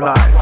life.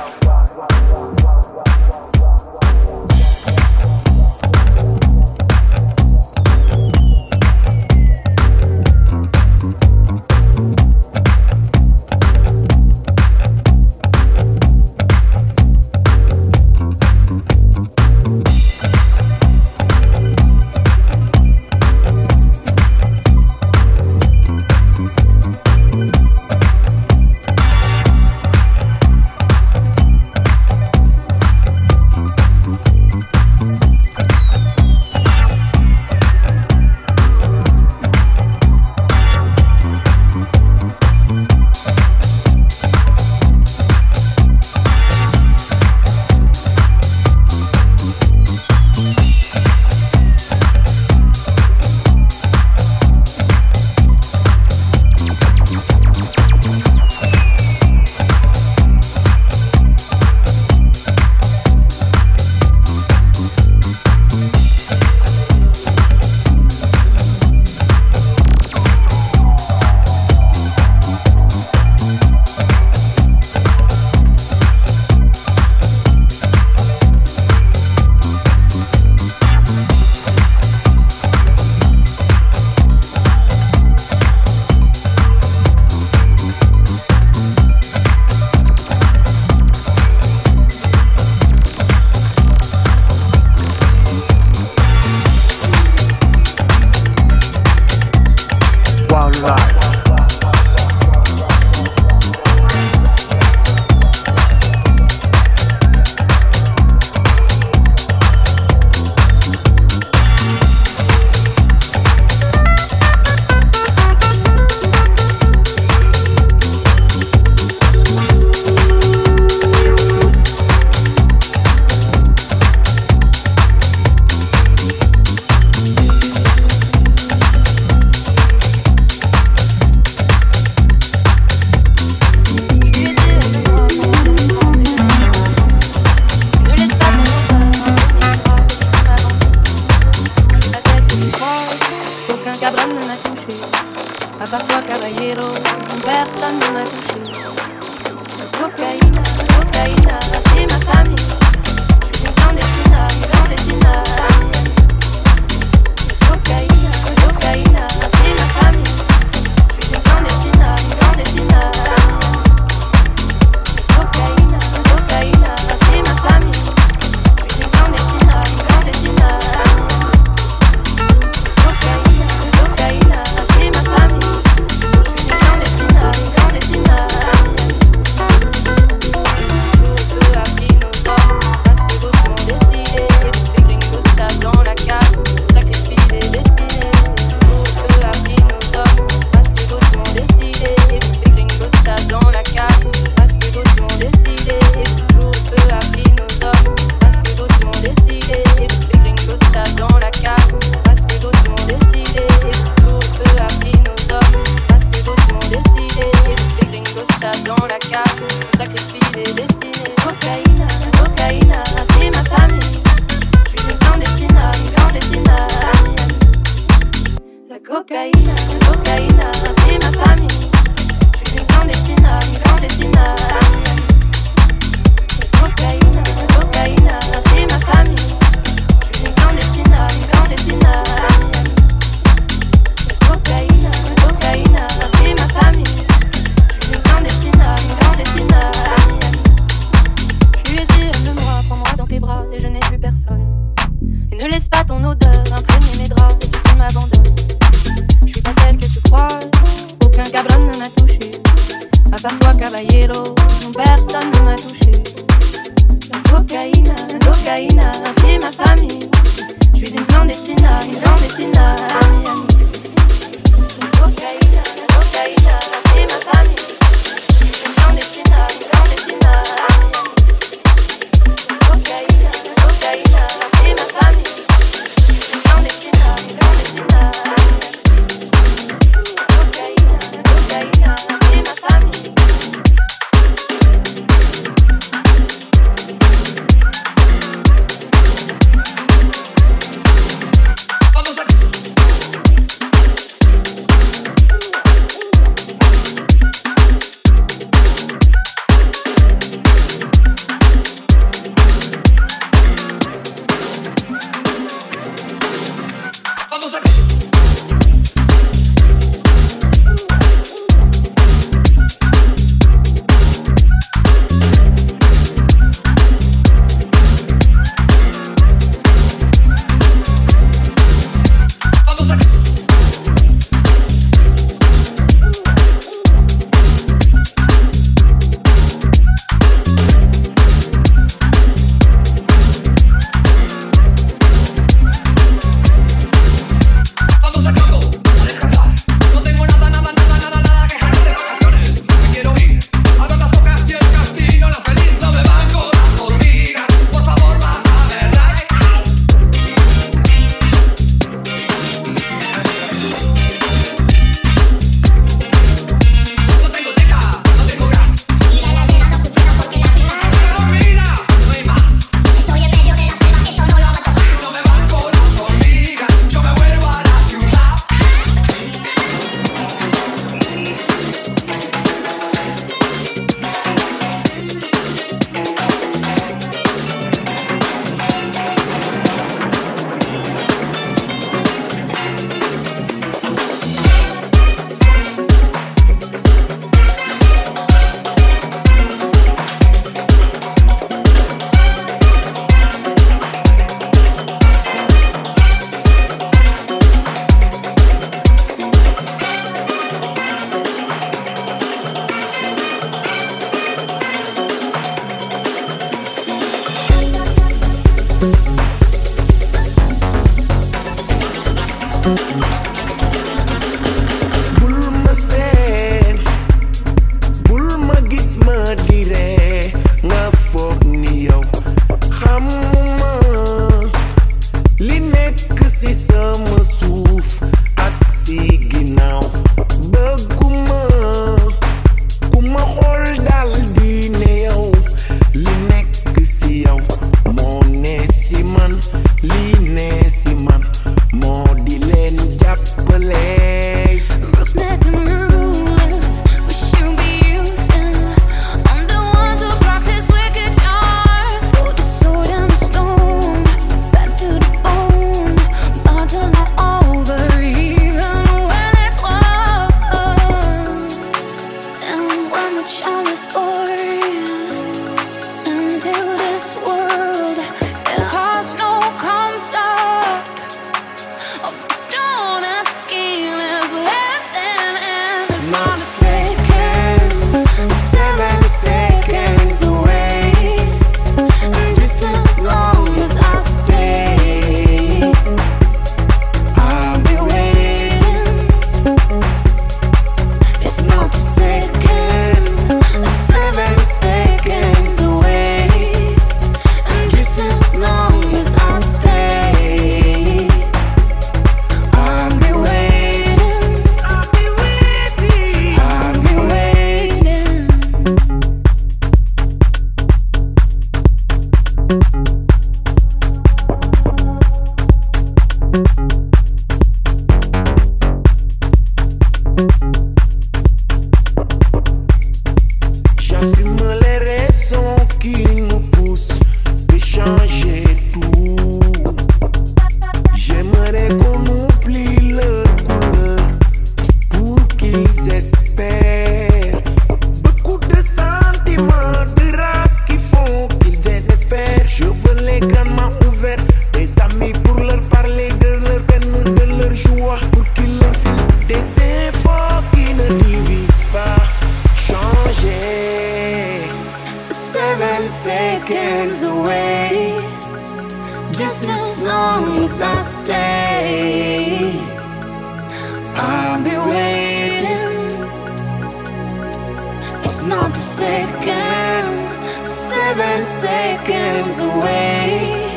Not the second, seven seconds away.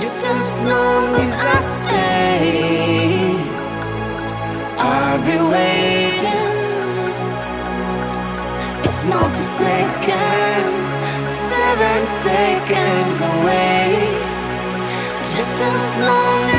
Just as long as I stay, I'll be waiting. It's not the second, seven seconds away. Just as long